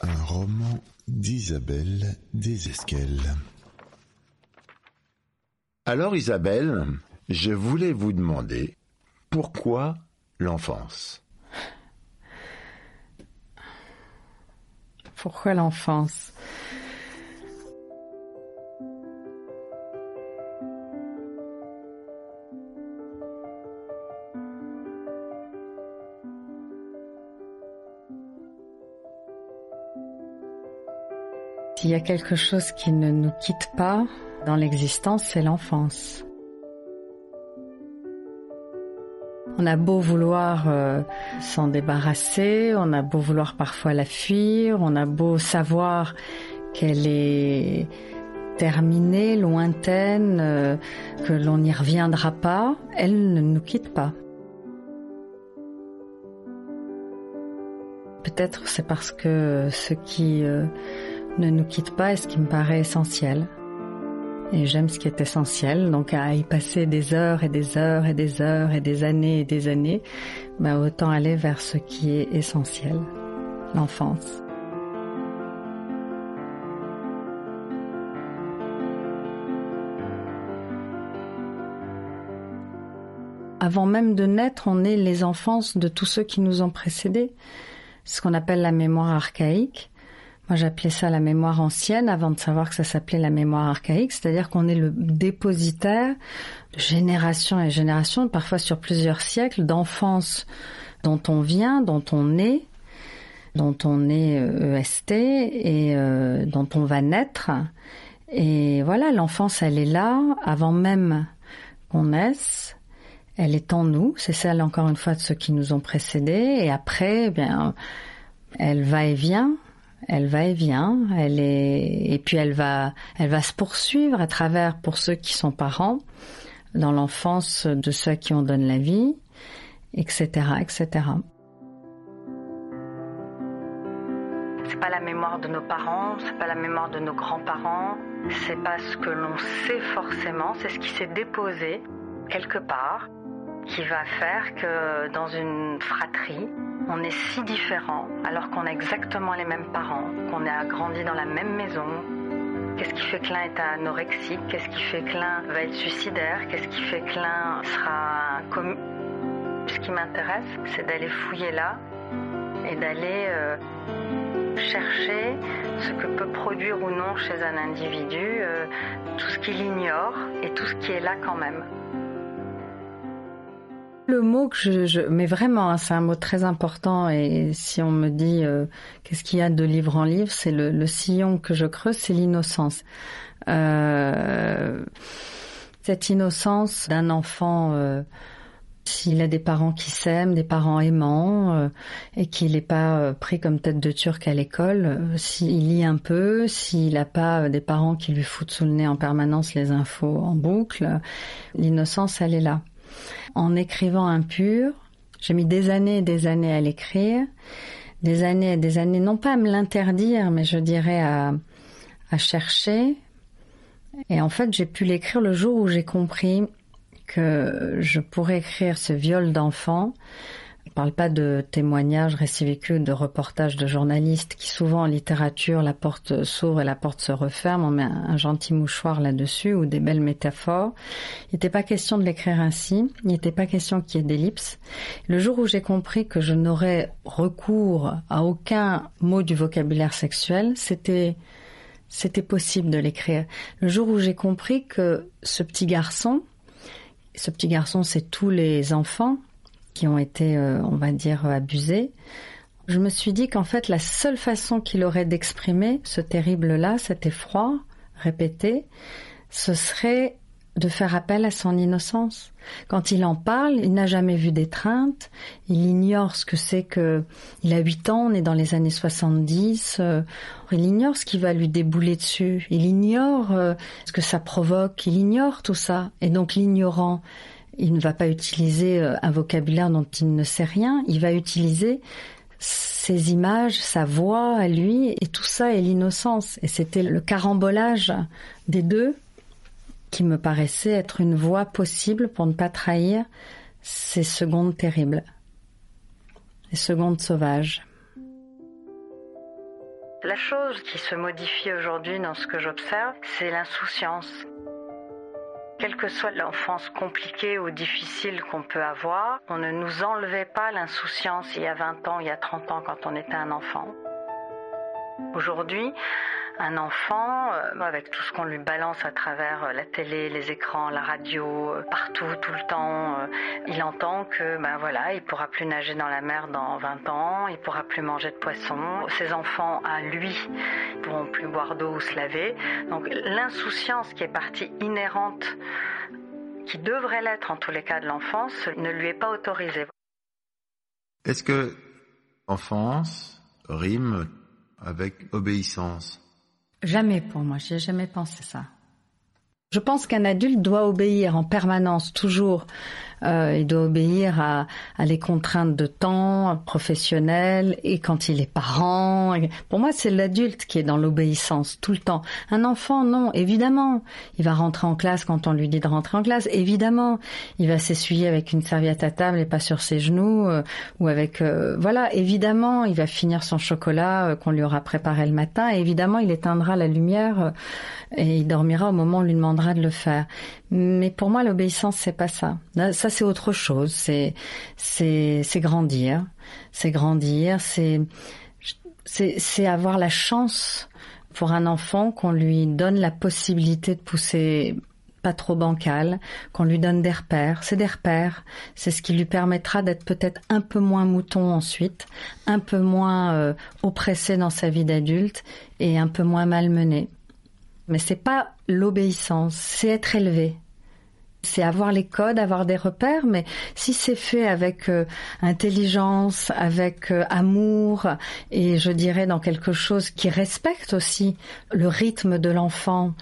Un roman d'Isabelle Desesquelles. Alors Isabelle, je voulais vous demander pourquoi l'enfance? Pourquoi l'enfance? S'il y a quelque chose qui ne nous quitte pas dans l'existence, c'est l'enfance. On a beau vouloir euh, s'en débarrasser, on a beau vouloir parfois la fuir, on a beau savoir qu'elle est terminée, lointaine, euh, que l'on n'y reviendra pas, elle ne nous quitte pas. Peut-être c'est parce que ce qui euh, ne nous quitte pas est ce qui me paraît essentiel. Et j'aime ce qui est essentiel, donc à y passer des heures et des heures et des heures et des années et des années, bah autant aller vers ce qui est essentiel, l'enfance. Avant même de naître, on est les enfants de tous ceux qui nous ont précédés. Ce qu'on appelle la mémoire archaïque. Moi, j'appelais ça la mémoire ancienne avant de savoir que ça s'appelait la mémoire archaïque, c'est-à-dire qu'on est le dépositaire de génération et génération, parfois sur plusieurs siècles, d'enfance dont on vient, dont on est, dont on est EST et euh, dont on va naître. Et voilà, l'enfance, elle est là avant même qu'on naisse. Elle est en nous, c'est celle encore une fois de ceux qui nous ont précédés. Et après, eh bien, elle va et vient, elle va et vient, elle est et puis elle va elle va se poursuivre à travers pour ceux qui sont parents dans l'enfance de ceux qui ont donné la vie, etc., etc. C'est pas la mémoire de nos parents, c'est pas la mémoire de nos grands-parents, c'est pas ce que l'on sait forcément, c'est ce qui s'est déposé quelque part qui va faire que dans une fratrie, on est si différents alors qu'on a exactement les mêmes parents, qu'on a grandi dans la même maison. Qu'est-ce qui fait que l'un est anorexique Qu'est-ce qui fait que l'un va être suicidaire Qu'est-ce qui fait que l'un sera comme Ce qui m'intéresse, c'est d'aller fouiller là et d'aller euh, chercher ce que peut produire ou non chez un individu euh, tout ce qu'il ignore et tout ce qui est là quand même. Le mot que je, je mais vraiment, hein, c'est un mot très important. Et si on me dit euh, qu'est-ce qu'il y a de livre en livre, c'est le, le, sillon que je creuse, c'est l'innocence. Euh, cette innocence d'un enfant, euh, s'il a des parents qui s'aiment, des parents aimants, euh, et qu'il n'est pas pris comme tête de turc à l'école, s'il lit un peu, s'il n'a pas des parents qui lui foutent sous le nez en permanence les infos en boucle, l'innocence, elle est là en écrivant impur. J'ai mis des années et des années à l'écrire, des années et des années, non pas à me l'interdire, mais je dirais à, chercher. Et en fait, j'ai pu l'écrire le jour où j'ai compris que je pourrais écrire ce viol d'enfant parle pas de témoignages réciviques, de reportages de journalistes qui souvent en littérature la porte s'ouvre et la porte se referme, on met un, un gentil mouchoir là-dessus ou des belles métaphores. Il n'était pas question de l'écrire ainsi, il n'était pas question qu'il y ait d'ellipse. Le jour où j'ai compris que je n'aurais recours à aucun mot du vocabulaire sexuel, c'était c'était possible de l'écrire. Le jour où j'ai compris que ce petit garçon, ce petit garçon, c'est tous les enfants qui ont été, euh, on va dire, abusés. Je me suis dit qu'en fait, la seule façon qu'il aurait d'exprimer ce terrible-là, cet effroi répété, ce serait de faire appel à son innocence. Quand il en parle, il n'a jamais vu d'étreinte, il ignore ce que c'est que, il a 8 ans, on est dans les années 70, euh, il ignore ce qui va lui débouler dessus, il ignore euh, ce que ça provoque, il ignore tout ça. Et donc l'ignorant, il ne va pas utiliser euh, un vocabulaire dont il ne sait rien, il va utiliser ses images, sa voix à lui, et tout ça est l'innocence. Et c'était le carambolage des deux qui me paraissait être une voie possible pour ne pas trahir ces secondes terribles, les secondes sauvages. La chose qui se modifie aujourd'hui dans ce que j'observe, c'est l'insouciance. Quelle que soit l'enfance compliquée ou difficile qu'on peut avoir, on ne nous enlevait pas l'insouciance il y a 20 ans, il y a 30 ans quand on était un enfant. Aujourd'hui, un enfant, euh, avec tout ce qu'on lui balance à travers euh, la télé, les écrans, la radio, euh, partout, tout le temps, il entend que ben voilà, il pourra plus nager dans la mer dans 20 ans, il pourra plus manger de poisson, ses enfants à lui pourront plus boire d'eau ou se laver. Donc l'insouciance qui est partie inhérente qui devrait l'être en tous les cas de l'enfance, ne lui est pas autorisée. Est-ce que enfance rime avec obéissance? Jamais pour moi, j'ai jamais pensé ça. Je pense qu'un adulte doit obéir en permanence, toujours euh, il doit obéir à, à les contraintes de temps professionnelles et quand il est parent. Pour moi, c'est l'adulte qui est dans l'obéissance tout le temps. Un enfant, non, évidemment. Il va rentrer en classe quand on lui dit de rentrer en classe, évidemment. Il va s'essuyer avec une serviette à table et pas sur ses genoux euh, ou avec euh, voilà, évidemment, il va finir son chocolat qu'on lui aura préparé le matin. Évidemment, il éteindra la lumière et il dormira au moment où on lui demandera de le faire. Mais pour moi, l'obéissance, c'est pas ça. Ça, c'est autre chose. C'est, c'est, c'est grandir. C'est grandir. C'est, c'est, c'est avoir la chance pour un enfant qu'on lui donne la possibilité de pousser pas trop bancal, qu'on lui donne des repères. C'est des repères. C'est ce qui lui permettra d'être peut-être un peu moins mouton ensuite, un peu moins euh, oppressé dans sa vie d'adulte et un peu moins malmené. Mais c'est pas l'obéissance, c'est être élevé. C'est avoir les codes, avoir des repères, mais si c'est fait avec euh, intelligence, avec euh, amour, et je dirais dans quelque chose qui respecte aussi le rythme de l'enfant,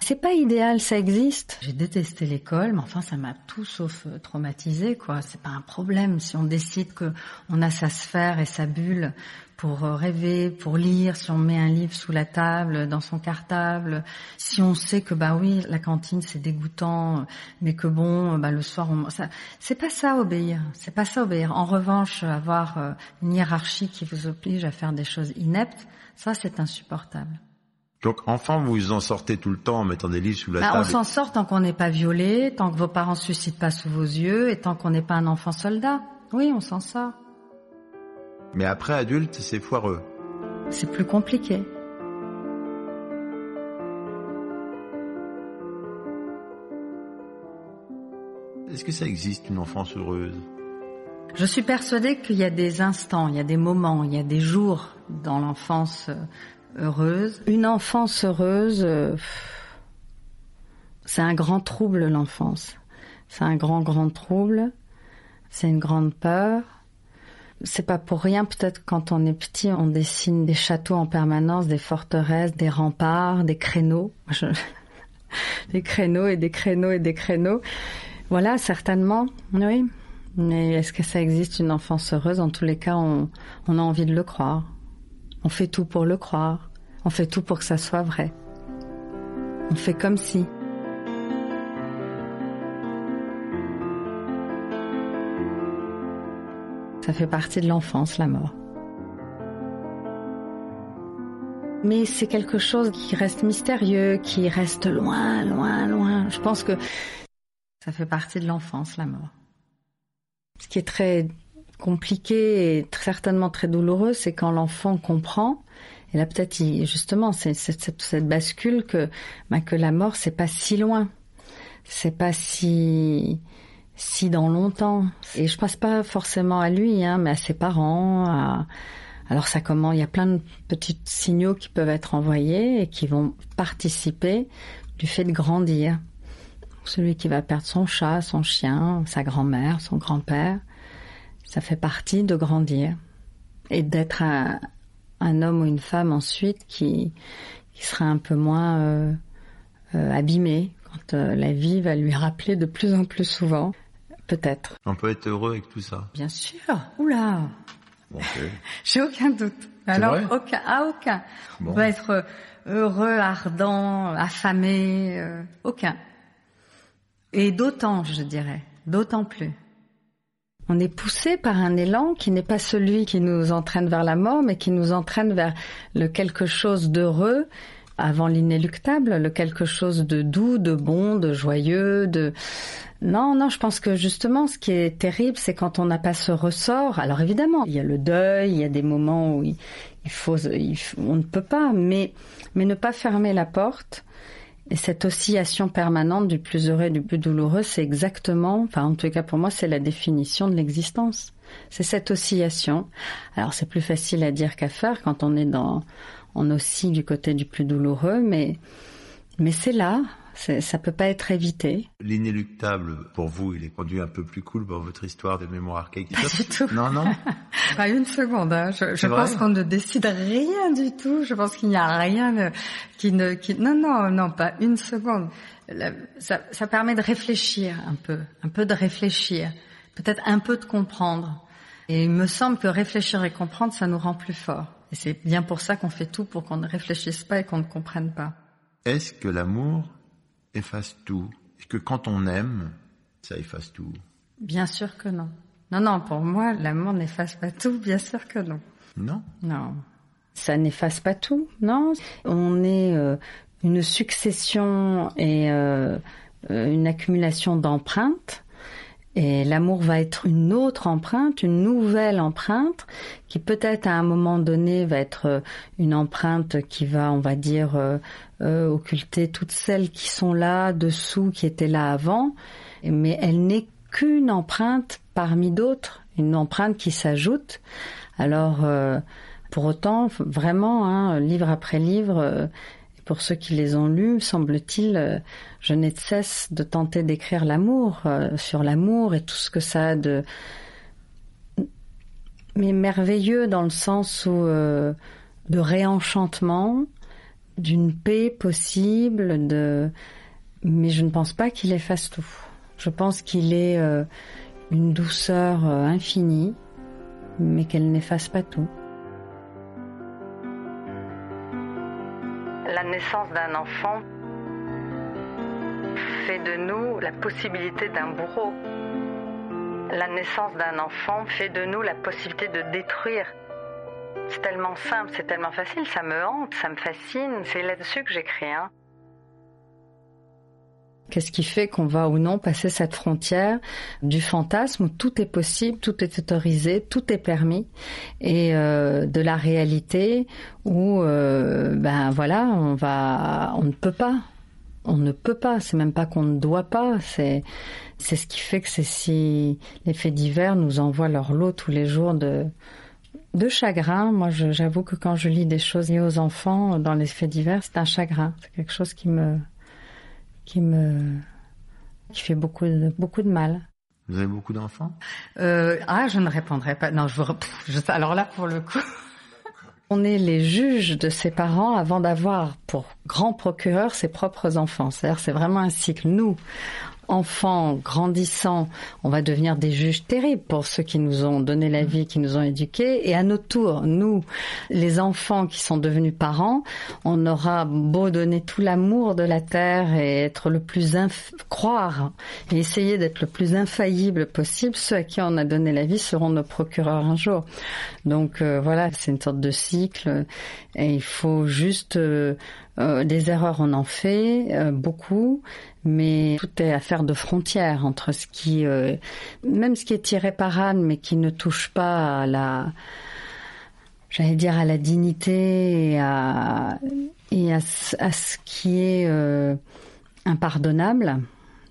c'est pas idéal, ça existe. J'ai détesté l'école, mais enfin ça m'a tout sauf euh, traumatisé quoi. C'est pas un problème si on décide que on a sa sphère et sa bulle pour euh, rêver, pour lire, si on met un livre sous la table, dans son cartable, si on sait que bah oui, la cantine c'est dégoûtant, mais que bon, bah le soir on ça c'est pas ça obéir, c'est pas ça obéir. En revanche, avoir euh, une hiérarchie qui vous oblige à faire des choses ineptes, ça c'est insupportable. Donc enfant, vous vous en sortez tout le temps en mettant des livres sous la bah, table. On s'en sort tant qu'on n'est pas violé, tant que vos parents se suicident pas sous vos yeux et tant qu'on n'est pas un enfant soldat. Oui, on s'en sort. Mais après adulte, c'est foireux. C'est plus compliqué. Est-ce que ça existe une enfance heureuse? Je suis persuadée qu'il y a des instants, il y a des moments, il y a des jours dans l'enfance heureuse. Une enfance heureuse, euh, c'est un grand trouble l'enfance. C'est un grand grand trouble. C'est une grande peur c'est pas pour rien, peut-être quand on est petit, on dessine des châteaux en permanence, des forteresses, des remparts, des créneaux. des créneaux et des créneaux et des créneaux. Voilà, certainement, oui. Mais est-ce que ça existe une enfance heureuse? En tous les cas, on, on a envie de le croire. On fait tout pour le croire. On fait tout pour que ça soit vrai. On fait comme si. Ça fait partie de l'enfance, la mort. Mais c'est quelque chose qui reste mystérieux, qui reste loin, loin, loin. Je pense que ça fait partie de l'enfance, la mort. Ce qui est très compliqué et certainement très douloureux, c'est quand l'enfant comprend, et là peut-être justement c'est cette, cette, bascule que, bah, que la mort c'est pas si loin, c'est pas si si dans longtemps. Et je passe pas forcément à lui, hein, mais à ses parents. Alors ça comment Il y a plein de petits signaux qui peuvent être envoyés et qui vont participer du fait de grandir. celui qui va perdre son chat, son chien, sa grand-mère, son grand-père. Ça fait partie de grandir et d'être un, un, homme ou une femme ensuite qui, qui sera un peu moins euh, euh, abîmé quand euh, la vie va lui rappeler de plus en plus souvent, peut-être. On peut être heureux avec tout ça. Bien sûr. Oula. Bon. J'ai aucun doute. Alors aucun, ah aucun. Bon. On peut être heureux, ardent, affamé, euh, aucun. Et d'autant, je dirais, d'autant plus. On est poussé par un élan qui n'est pas celui qui nous entraîne vers la mort, mais qui nous entraîne vers le quelque chose d'heureux avant l'inéluctable, le quelque chose de doux, de bon, de joyeux, de non, non, je pense que justement, ce qui est terrible, c'est quand on n'a pas ce ressort. Alors évidemment, il y a le deuil, il y a des moments où il, faut- on ne peut pas, mais mais ne pas fermer la porte. Et cette oscillation permanente du plus heureux et du plus douloureux, c'est exactement, enfin en tout cas pour moi, c'est la définition de l'existence. C'est cette oscillation. Alors c'est plus facile à dire qu'à faire quand on est dans, on oscille du côté du plus douloureux, mais mais c'est là, ça peut pas être évité. L'inéluctable, pour vous, il est conduit un peu plus cool dans votre histoire de mémoire archaïque. Pas du tout. Non, non. Pas une seconde. Hein. Je, pense qu'on ne décide rien du tout. Je pense qu'il n'y a rien qui ne, qui non, non, non, pas une seconde. La- ça, ça permet de réfléchir un peu, un peu de réfléchir, peut-être un peu de comprendre. Et il me semble que réfléchir et comprendre, ça nous rend plus forts. Et c'est bien pour ça qu'on fait tout pour qu'on ne réfléchisse pas et qu'on ne comprenne pas. Est-ce que l'amour efface tout Et que quand on aime, ça efface tout? Bien sûr que non. Non, non, pour moi, l'amour n'efface pas tout. Bien sûr que non. Non? Non. Ça n'efface pas tout, non? On est euh, une succession et euh, euh, une accumulation d'empreintes. Et l'amour va être une autre empreinte, une nouvelle empreinte, qui peut-être à un moment donné va être euh, une empreinte qui va, on va dire, euh, euh, occulter toutes celles qui sont là dessous, qui étaient là avant. Mais elle n'est qu'une empreinte parmi d'autres, une empreinte qui s'ajoute. Alors, euh, pour autant, vraiment, hein, livre après livre, euh, pour ceux qui les ont lus, semble-t-il, euh, je n'ai de cesse de tenter d'écrire l'amour, euh, sur l'amour et tout ce que ça a de... Mais merveilleux dans le sens où euh, de réenchantement, d'une paix possible, de... mais je ne pense pas qu'il efface tout. Je pense qu'il est une douceur infinie, mais qu'elle n'efface pas tout. La naissance d'un enfant fait de nous la possibilité d'un bourreau. La naissance d'un enfant fait de nous la possibilité de détruire. C'est tellement simple, c'est tellement facile, ça me hante, ça me fascine, c'est là-dessus que j'écris. Hein. Qu'est-ce qui fait qu'on va ou non passer cette frontière du fantasme où tout est possible, tout est autorisé, tout est permis, et euh, de la réalité où, euh, ben voilà, on va, on ne peut pas, on ne peut pas. C'est même pas qu'on ne doit pas. C'est, c'est ce qui fait que c'est si les faits divers nous envoient leur lot tous les jours de de chagrin. Moi, j'avoue que quand je lis des choses liées aux enfants dans les faits divers, c'est un chagrin. C'est quelque chose qui me qui me qui fait beaucoup de, beaucoup de mal. Vous avez beaucoup d'enfants? Euh, ah, je ne répondrai pas. Non, je vous. je- alors là, pour le coup. On est les juges de ses parents avant d'avoir pour grand procureur ses propres enfants. C'est-à-dire, c'est vraiment un cycle. Nous, enfants grandissants, on va devenir des juges terribles pour ceux qui nous ont donné la vie, qui nous ont éduqués. Et à notre tour, nous, les enfants qui sont devenus parents, on aura beau donner tout l'amour de la terre et être le plus croire et essayer d'être le plus infaillible possible, ceux à qui on a donné la vie seront nos procureurs un jour. Donc euh, voilà, c'est une sorte de cycle et il faut juste euh, euh, des erreurs on en fait euh, beaucoup, mais tout est affaire de frontières entre ce qui, euh, même ce qui est irréparable, mais qui ne touche pas à la, j'allais dire à la dignité et à, et à, à ce qui est euh, impardonnable.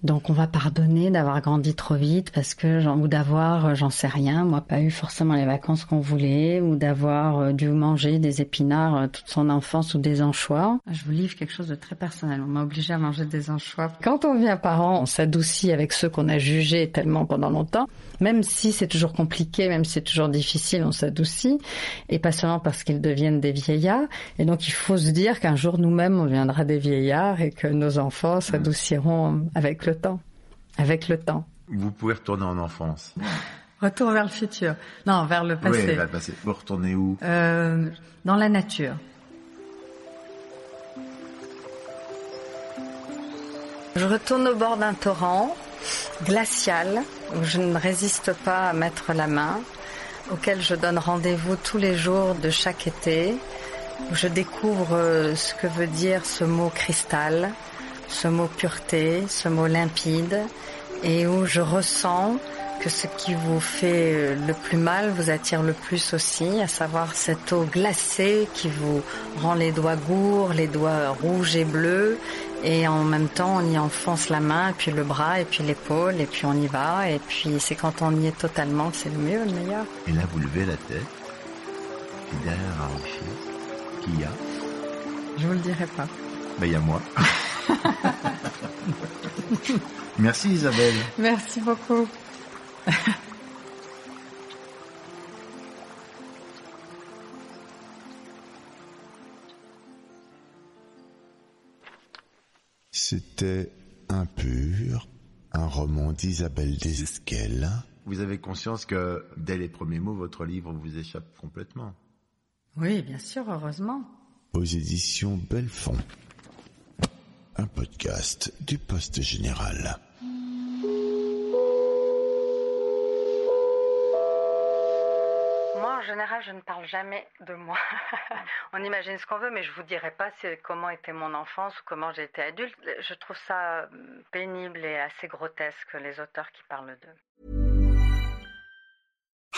Donc on va pardonner d'avoir grandi trop vite parce que ou d'avoir euh, j'en sais rien, moi pas eu forcément les vacances qu'on voulait ou d'avoir euh, dû manger des épinards euh, toute son enfance ou des anchois. Je vous livre quelque chose de très personnel. On m'a obligé à manger des anchois. Quand on devient parent, on s'adoucit avec ceux qu'on a jugés tellement pendant longtemps. Même si c'est toujours compliqué, même si c'est toujours difficile, on s'adoucit. Et pas seulement parce qu'ils deviennent des vieillards. Et donc il faut se dire qu'un jour nous-mêmes on viendra des vieillards et que nos enfants s'adouciront avec le temps. Avec le temps. Vous pouvez retourner en enfance. Retour vers le futur. Non, vers le passé. Oui, vers le passé. Vous retournez où? Euh, Dans la nature. Je retourne au bord d'un torrent glacial où je ne résiste pas à mettre la main, auquel je donne rendez-vous tous les jours de chaque été, où je découvre ce que veut dire ce mot cristal, ce mot pureté, ce mot limpide, et où je ressens que ce qui vous fait euh, le plus mal vous attire le plus aussi, à savoir cette eau glacée qui vous rend les doigts gourds, les doigts rouges et bleus, et en même temps on y enfonce la main, puis le bras, et puis l'épaule, et puis on y va, et puis c'est quand on y est totalement que c'est le mieux, le meilleur. Et là vous levez la tête, et derrière un rocher, qui y a? Je vous le dirai pas. Ben il y a moi. Merci Isabelle. Merci beaucoup. C'était Impur, un roman d'Isabelle Desesquelles. Vous avez conscience que dès les premiers mots, votre livre vous échappe complètement. Oui, bien sûr, heureusement. Aux éditions Belfond. Un podcast du Poste Général. Moi, en général, je ne parle jamais de moi. On imagine ce qu'on veut, mais je vous dirai pas comment était mon enfance ou comment été adulte. Je trouve ça pénible et assez grotesque les auteurs qui parlent d'eux.